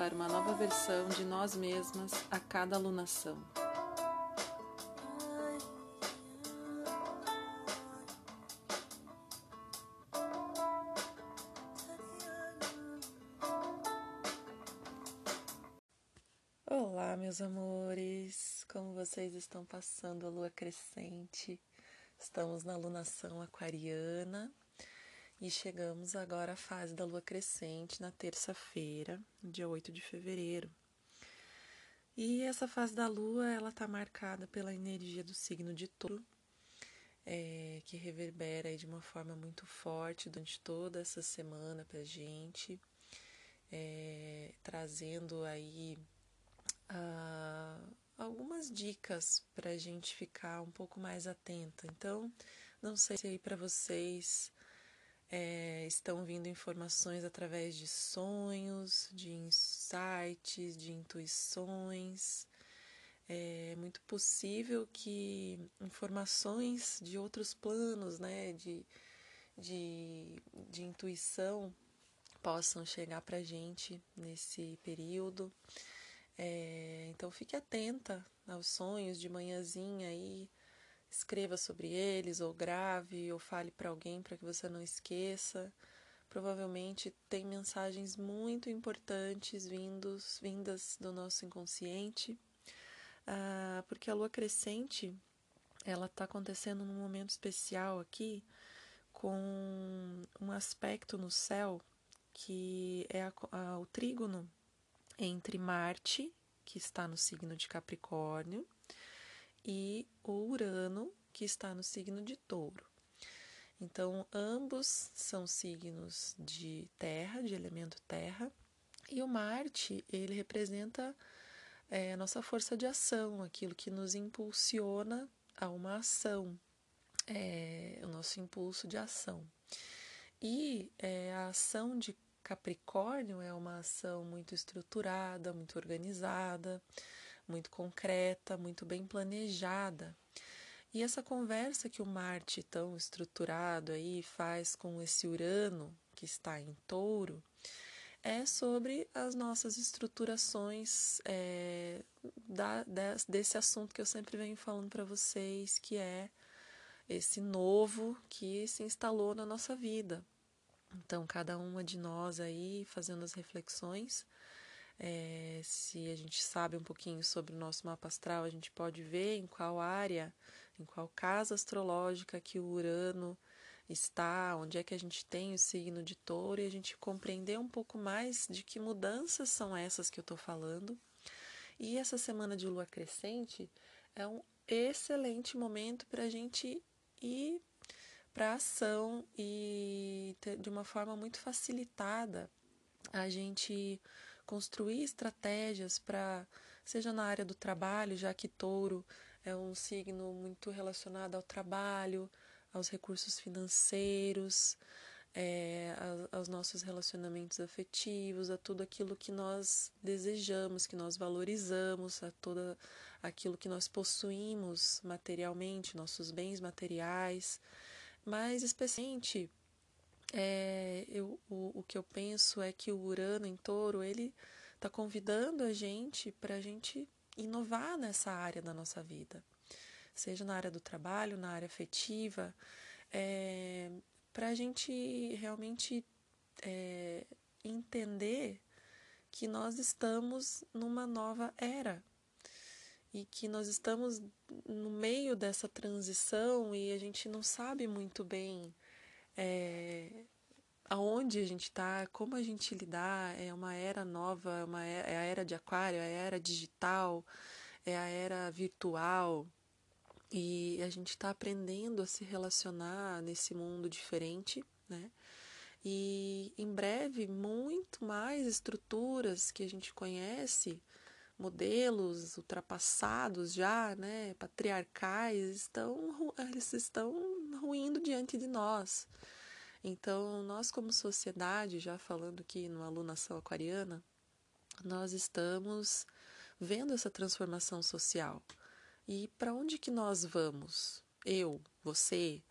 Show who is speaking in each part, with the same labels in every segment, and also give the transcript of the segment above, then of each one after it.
Speaker 1: para uma nova versão de nós mesmas a cada alunação. Olá, meus amores! Como vocês estão passando a lua crescente? Estamos na alunação aquariana e chegamos agora à fase da lua crescente na terça-feira, dia 8 de fevereiro. E essa fase da lua, ela está marcada pela energia do signo de touro, é, que reverbera de uma forma muito forte durante toda essa semana para gente, é, trazendo aí uh, algumas dicas para a gente ficar um pouco mais atenta. Então, não sei se aí para vocês é, estão vindo informações através de sonhos, de insights, de intuições. É muito possível que informações de outros planos, né, de, de, de intuição, possam chegar para a gente nesse período. É, então fique atenta aos sonhos de manhãzinha aí escreva sobre eles, ou grave, ou fale para alguém para que você não esqueça. Provavelmente tem mensagens muito importantes vindos, vindas do nosso inconsciente, ah, porque a lua crescente ela está acontecendo num momento especial aqui, com um aspecto no céu que é a, a, o trígono entre Marte, que está no signo de Capricórnio, e o Urano, que está no signo de Touro. Então, ambos são signos de terra, de elemento terra, e o Marte, ele representa é, a nossa força de ação, aquilo que nos impulsiona a uma ação, é, o nosso impulso de ação. E é, a ação de Capricórnio é uma ação muito estruturada, muito organizada, muito concreta, muito bem planejada. E essa conversa que o Marte tão estruturado aí faz com esse Urano que está em Touro é sobre as nossas estruturações é, da, desse assunto que eu sempre venho falando para vocês, que é esse novo que se instalou na nossa vida. Então, cada uma de nós aí fazendo as reflexões é, se a gente sabe um pouquinho sobre o nosso mapa astral, a gente pode ver em qual área, em qual casa astrológica que o Urano está, onde é que a gente tem o signo de touro e a gente compreender um pouco mais de que mudanças são essas que eu estou falando. E essa semana de lua crescente é um excelente momento para a gente ir para ação e ter, de uma forma muito facilitada a gente construir estratégias para, seja na área do trabalho, já que touro é um signo muito relacionado ao trabalho, aos recursos financeiros, é, aos nossos relacionamentos afetivos, a tudo aquilo que nós desejamos, que nós valorizamos, a todo aquilo que nós possuímos materialmente, nossos bens materiais, mas especialmente é, eu, o, o que eu penso é que o Urano em touro, ele está convidando a gente para a gente inovar nessa área da nossa vida, seja na área do trabalho, na área afetiva, é, para a gente realmente é, entender que nós estamos numa nova era e que nós estamos no meio dessa transição e a gente não sabe muito bem é, aonde a gente está, como a gente lidar, é uma era nova, é, uma era, é a era de aquário, é a era digital, é a era virtual, e a gente está aprendendo a se relacionar nesse mundo diferente, né? E em breve, muito mais estruturas que a gente conhece modelos ultrapassados já, né, patriarcais, estão, eles estão ruindo diante de nós. Então, nós como sociedade, já falando aqui no alunação aquariana, nós estamos vendo essa transformação social. E para onde que nós vamos? Eu, você,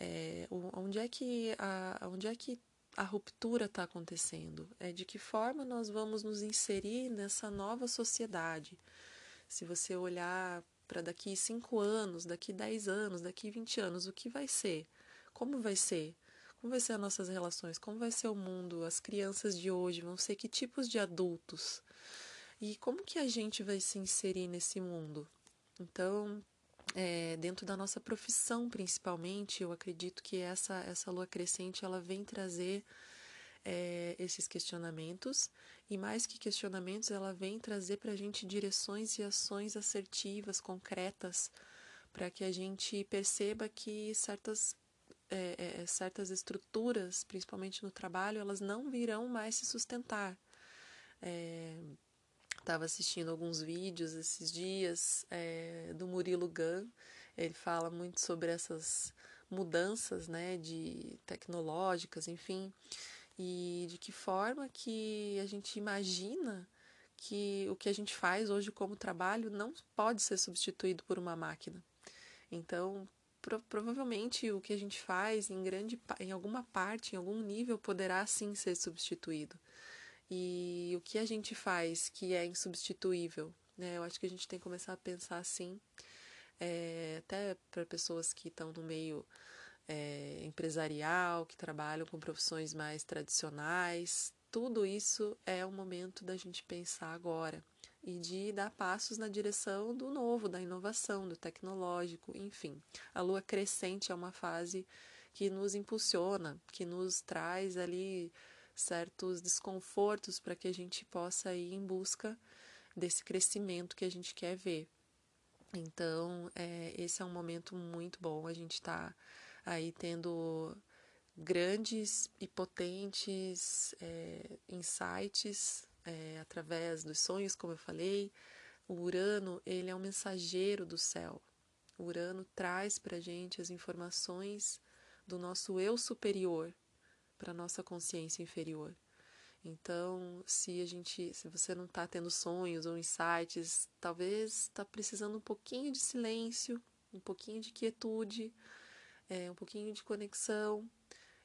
Speaker 1: é, onde é que a, onde é que a ruptura está acontecendo? É de que forma nós vamos nos inserir nessa nova sociedade? Se você olhar para daqui cinco anos, daqui dez anos, daqui vinte anos, o que vai ser? Como vai ser? Como vai ser as nossas relações? Como vai ser o mundo? As crianças de hoje vão ser que tipos de adultos? E como que a gente vai se inserir nesse mundo? Então, é, dentro da nossa profissão, principalmente, eu acredito que essa essa lua crescente ela vem trazer é, esses questionamentos e mais que questionamentos, ela vem trazer para a gente direções e ações assertivas, concretas, para que a gente perceba que certas é, é, certas estruturas, principalmente no trabalho, elas não virão mais se sustentar. Estava assistindo alguns vídeos esses dias é, do Murilo Gun. Ele fala muito sobre essas mudanças, né, de tecnológicas, enfim, e de que forma que a gente imagina que o que a gente faz hoje como trabalho não pode ser substituído por uma máquina. Então, pro, provavelmente o que a gente faz em grande em alguma parte, em algum nível poderá sim ser substituído. E o que a gente faz que é insubstituível, né? Eu acho que a gente tem que começar a pensar assim, é, até para pessoas que estão no meio é, empresarial, que trabalham com profissões mais tradicionais. Tudo isso é o momento da gente pensar agora e de dar passos na direção do novo, da inovação, do tecnológico, enfim. A lua crescente é uma fase que nos impulsiona, que nos traz ali certos desconfortos para que a gente possa ir em busca desse crescimento que a gente quer ver. Então, é, esse é um momento muito bom. A gente está aí tendo grandes e potentes é, insights é, através dos sonhos, como eu falei. O Urano, ele é um mensageiro do céu. O Urano traz para a gente as informações do nosso eu superior para nossa consciência inferior. Então, se a gente, se você não está tendo sonhos ou insights, talvez está precisando um pouquinho de silêncio, um pouquinho de quietude, é, um pouquinho de conexão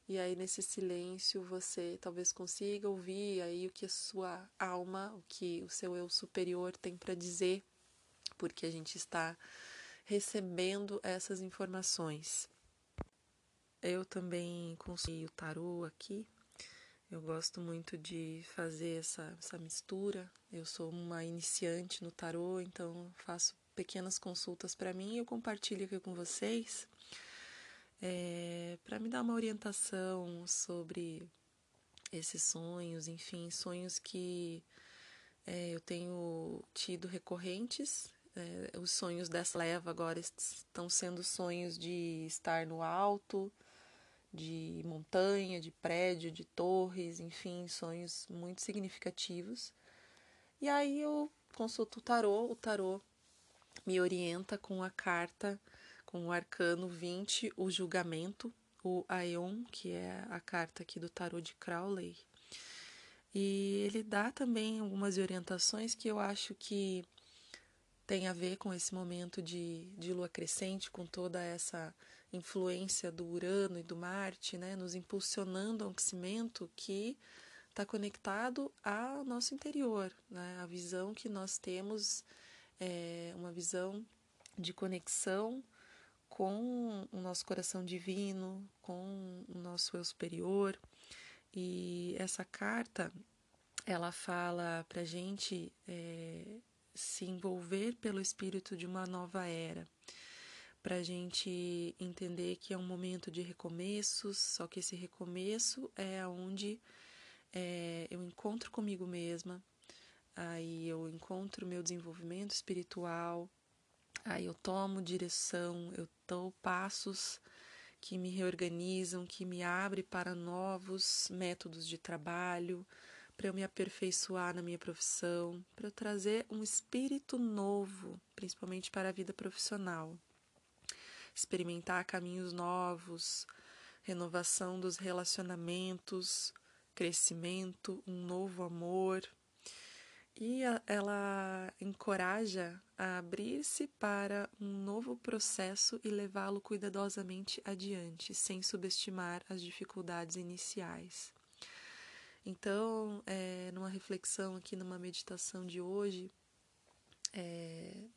Speaker 1: e aí nesse silêncio você talvez consiga ouvir aí o que a sua alma, o que o seu eu superior tem para dizer, porque a gente está recebendo essas informações. Eu também consegui o tarô aqui. Eu gosto muito de fazer essa, essa mistura. Eu sou uma iniciante no tarô, então faço pequenas consultas para mim e eu compartilho aqui com vocês é, para me dar uma orientação sobre esses sonhos, enfim, sonhos que é, eu tenho tido recorrentes. É, os sonhos dessa leva agora estão sendo sonhos de estar no alto, de montanha, de prédio, de torres, enfim, sonhos muito significativos. E aí eu consulto o tarô, o tarô me orienta com a carta com o arcano 20, o julgamento, o Aion, que é a carta aqui do tarot de Crowley. E ele dá também algumas orientações que eu acho que tem a ver com esse momento de, de lua crescente, com toda essa influência do Urano e do Marte, né, nos impulsionando a um crescimento que está conectado ao nosso interior, né, a visão que nós temos é uma visão de conexão com o nosso coração divino, com o nosso eu superior. E essa carta, ela fala para gente é, se envolver pelo espírito de uma nova era, para gente entender que é um momento de recomeços, só que esse recomeço é onde é, eu encontro comigo mesma, aí eu encontro meu desenvolvimento espiritual, Aí eu tomo direção, eu dou passos que me reorganizam, que me abrem para novos métodos de trabalho, para eu me aperfeiçoar na minha profissão, para eu trazer um espírito novo, principalmente para a vida profissional. Experimentar caminhos novos, renovação dos relacionamentos, crescimento, um novo amor. E ela encoraja a abrir-se para um novo processo e levá-lo cuidadosamente adiante, sem subestimar as dificuldades iniciais. Então, é, numa reflexão aqui, numa meditação de hoje, é,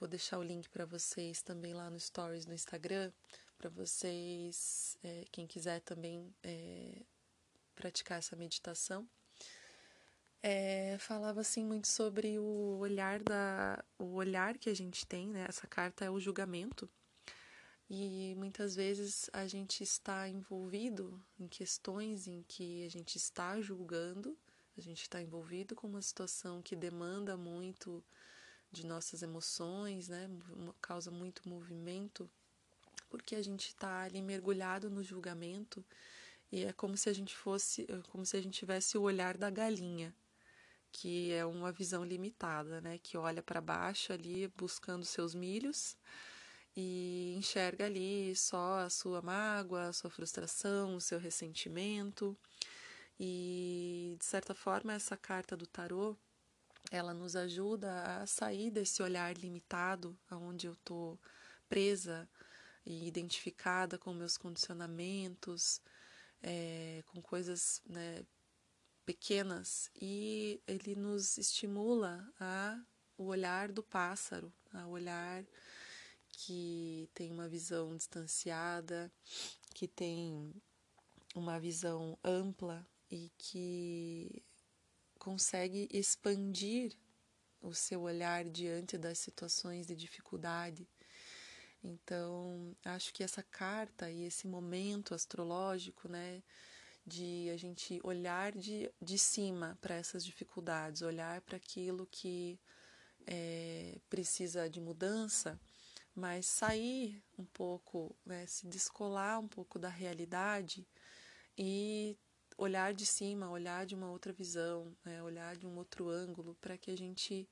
Speaker 1: vou deixar o link para vocês também lá no Stories no Instagram, para vocês, é, quem quiser também é, praticar essa meditação. É, falava assim muito sobre o olhar da o olhar que a gente tem, né? Essa carta é o julgamento. E muitas vezes a gente está envolvido em questões em que a gente está julgando, a gente está envolvido com uma situação que demanda muito de nossas emoções, né? Causa muito movimento, porque a gente está ali mergulhado no julgamento e é como se a gente fosse, como se a gente tivesse o olhar da galinha que é uma visão limitada, né? Que olha para baixo ali buscando seus milhos e enxerga ali só a sua mágoa, a sua frustração, o seu ressentimento. E de certa forma essa carta do tarô, ela nos ajuda a sair desse olhar limitado, aonde eu tô presa e identificada com meus condicionamentos, é, com coisas né, pequenas. E ele nos estimula a o olhar do pássaro, a olhar que tem uma visão distanciada, que tem uma visão ampla e que consegue expandir o seu olhar diante das situações de dificuldade. Então, acho que essa carta e esse momento astrológico, né, de a gente olhar de, de cima para essas dificuldades, olhar para aquilo que é, precisa de mudança, mas sair um pouco, né, se descolar um pouco da realidade e olhar de cima, olhar de uma outra visão, né, olhar de um outro ângulo, para que a gente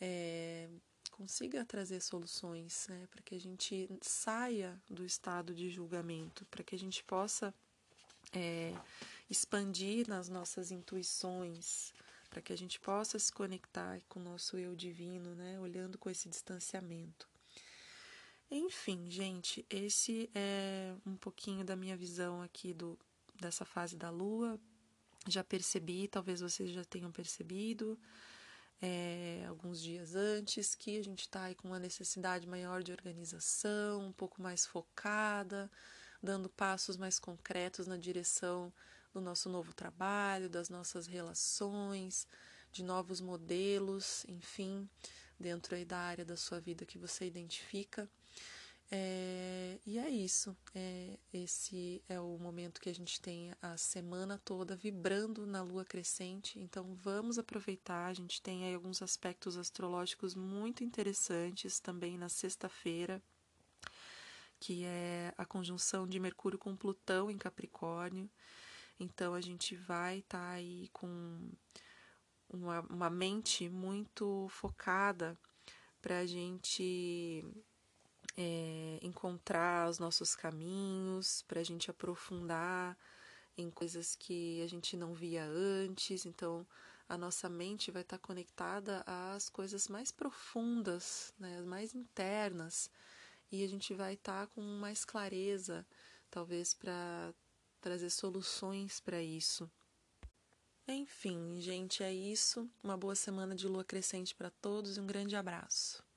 Speaker 1: é, consiga trazer soluções, né, para que a gente saia do estado de julgamento, para que a gente possa é, expandir nas nossas intuições, para que a gente possa se conectar com o nosso eu divino, né? Olhando com esse distanciamento. Enfim, gente, esse é um pouquinho da minha visão aqui do, dessa fase da lua. Já percebi, talvez vocês já tenham percebido, é, alguns dias antes, que a gente está aí com uma necessidade maior de organização, um pouco mais focada, dando passos mais concretos na direção do nosso novo trabalho, das nossas relações, de novos modelos, enfim, dentro aí da área da sua vida que você identifica. É, e é isso. É, esse é o momento que a gente tem a semana toda vibrando na lua crescente. Então vamos aproveitar. A gente tem aí alguns aspectos astrológicos muito interessantes também na sexta-feira que é a conjunção de Mercúrio com Plutão em Capricórnio. Então a gente vai estar tá aí com uma, uma mente muito focada para a gente é, encontrar os nossos caminhos, para a gente aprofundar em coisas que a gente não via antes. Então a nossa mente vai estar conectada às coisas mais profundas, né, mais internas e a gente vai estar com mais clareza, talvez para trazer soluções para isso. Enfim, gente, é isso. Uma boa semana de lua crescente para todos e um grande abraço.